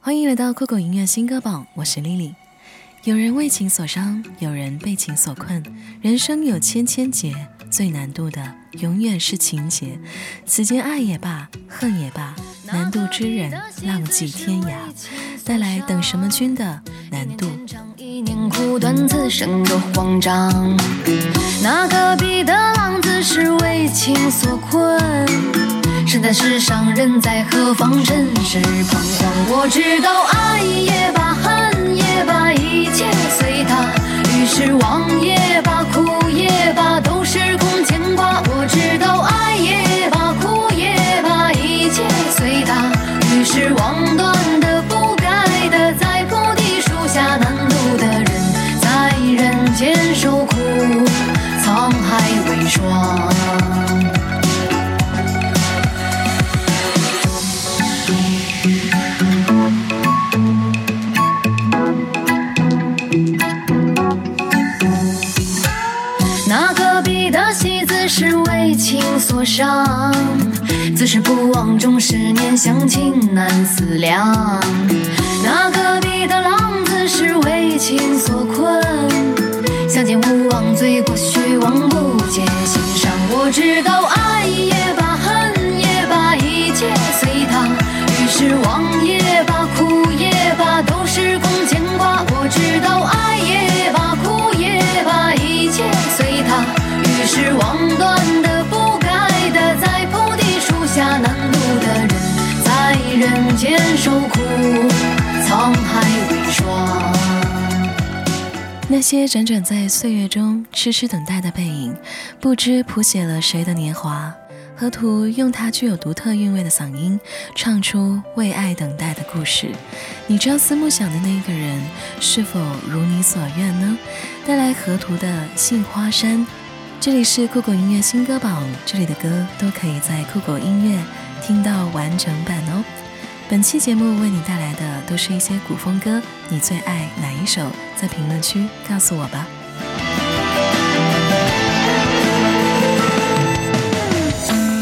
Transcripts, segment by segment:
欢迎来到酷狗音乐新歌榜，我是 Lily。有人为情所伤，有人被情所困，人生有千千结，最难渡的永远是情结。此间爱也罢，恨也罢，难渡之人浪迹天涯。带来等什么君的难渡。一年苦短，此生多慌张。那隔壁的浪子是为情所困，身在世上人在何方？尘世彷徨。我知道爱也罢，恨也罢，一切随他。于是忘也罢，苦也罢，都是空牵挂。我知道爱也罢，苦也罢，一切随他。于是忘断的不该的，在菩提树下难渡的人，在人间受苦，沧海为霜。为情所伤，自是不忘终十年，相情难思量。那隔壁的浪子是为情所困，相见无望，醉过须忘，不解心伤。我知道爱也罢，人间受苦，沧海为霜。那些辗转在岁月中痴痴等待的背影，不知谱写了谁的年华。河图用他具有独特韵味的嗓音，唱出为爱等待的故事。你朝思暮想的那个人，是否如你所愿呢？带来河图的《杏花山》。这里是酷狗音乐新歌榜，这里的歌都可以在酷狗音乐听到完整版哦。本期节目为你带来的都是一些古风歌，你最爱哪一首？在评论区告诉我吧。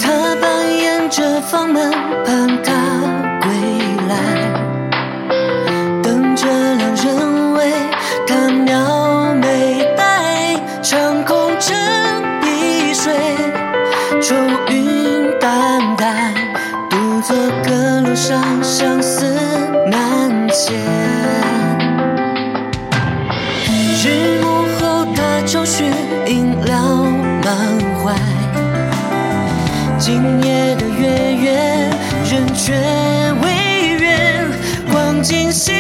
他扮演着房门今夜的月圆，人却未圆。光尽西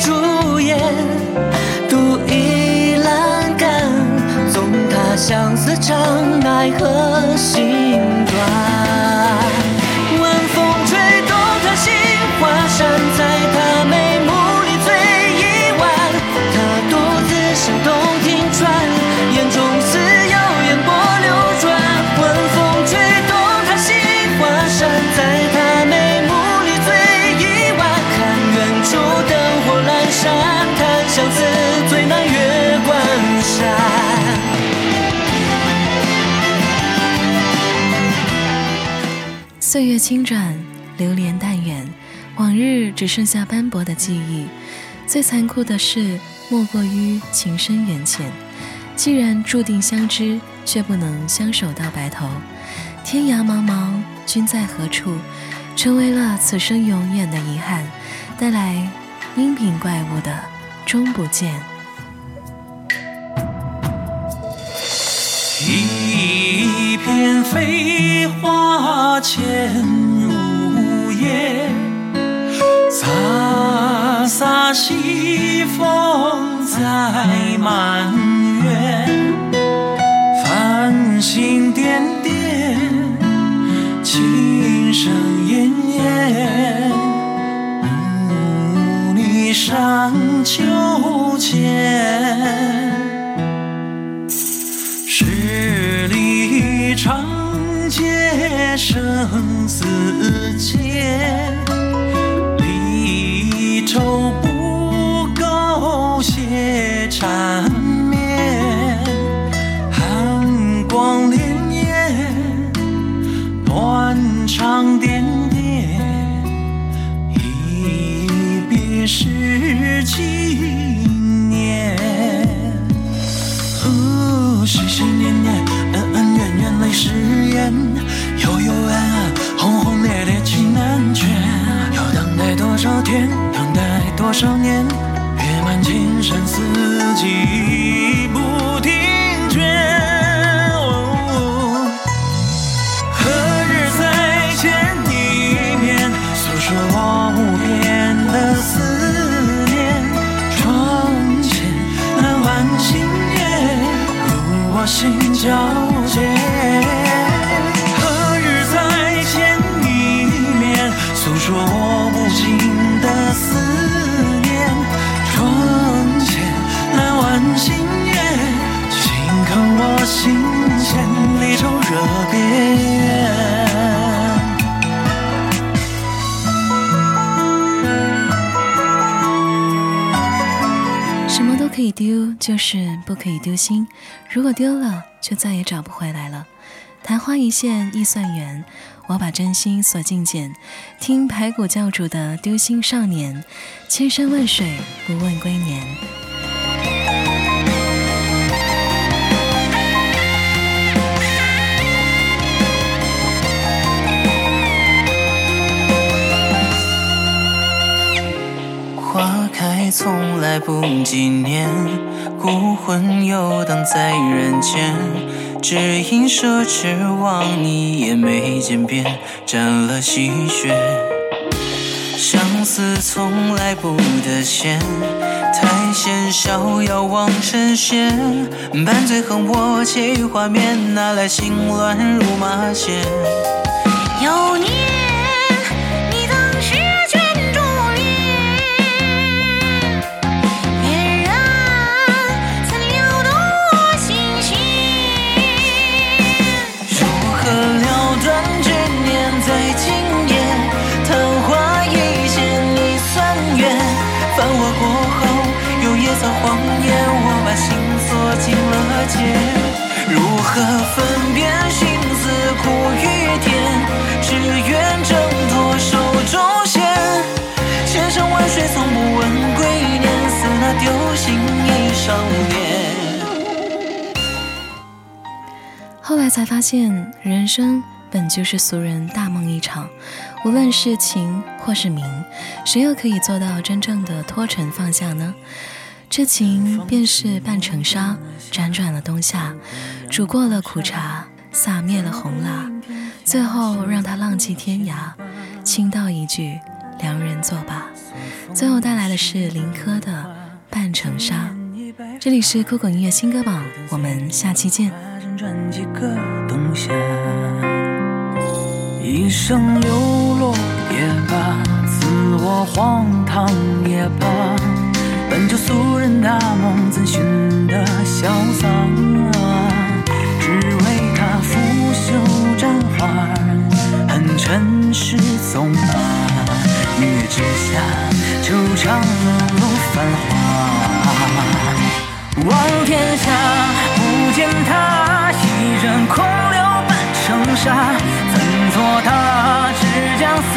烛烟，独倚栏杆，纵他相思长，奈何心短。岁月轻转，流连淡远，往日只剩下斑驳的记忆。最残酷的事，莫过于情深缘浅。既然注定相知，却不能相守到白头。天涯茫茫，君在何处？成为了此生永远的遗憾。带来阴柄怪物的终不见。片飞花潜入夜，飒飒西风在满园，繁星点点，琴声奄奄，雾里上秋千。街生死劫，离愁不够写缠绵，寒光潋滟，断肠点点，一别是几年。哦，心心念念，誓言，幽幽暗暗，轰轰烈烈情难全。要等待多少天，等待多少年，月满情深四季不停卷。哦何日再见一面，诉说我无边的思念。窗前那晚星月，入我心皎就是不可以丢心。如果丢了，就再也找不回来了。昙花一现易算缘，我把真心锁进茧。听排骨教主的《丢心少年》，千山万水不问归年。花开从来不纪念，孤魂游荡在人间。只因奢侈望你也没渐变，沾了细雪。相思从来不得闲，太闲逍遥望神仙。半醉恨我窃于画面，哪来心乱如麻线？了茧。如何分辨心思苦与甜？只愿挣脱手中线。千山万水从不问归年，似那丢心一少年。后来才发现，人生本就是俗人大梦一场。无论是情或是名，谁又可以做到真正的脱尘放下呢？这情便是半城沙，辗转了冬夏，煮过了苦茶，洒灭了红蜡，最后让它浪迹天涯，倾倒一句良人作罢。最后带来的是林科的《半城沙》。这里是酷狗音乐新歌榜，我们下期见。一生流落也罢，自我荒唐也罢，本就俗人大梦，怎寻得潇洒？只为他拂袖沾花，恨尘世纵马，月之下，惆怅如繁华。望天下，不见他，一人空留半城沙。怎作他，只将思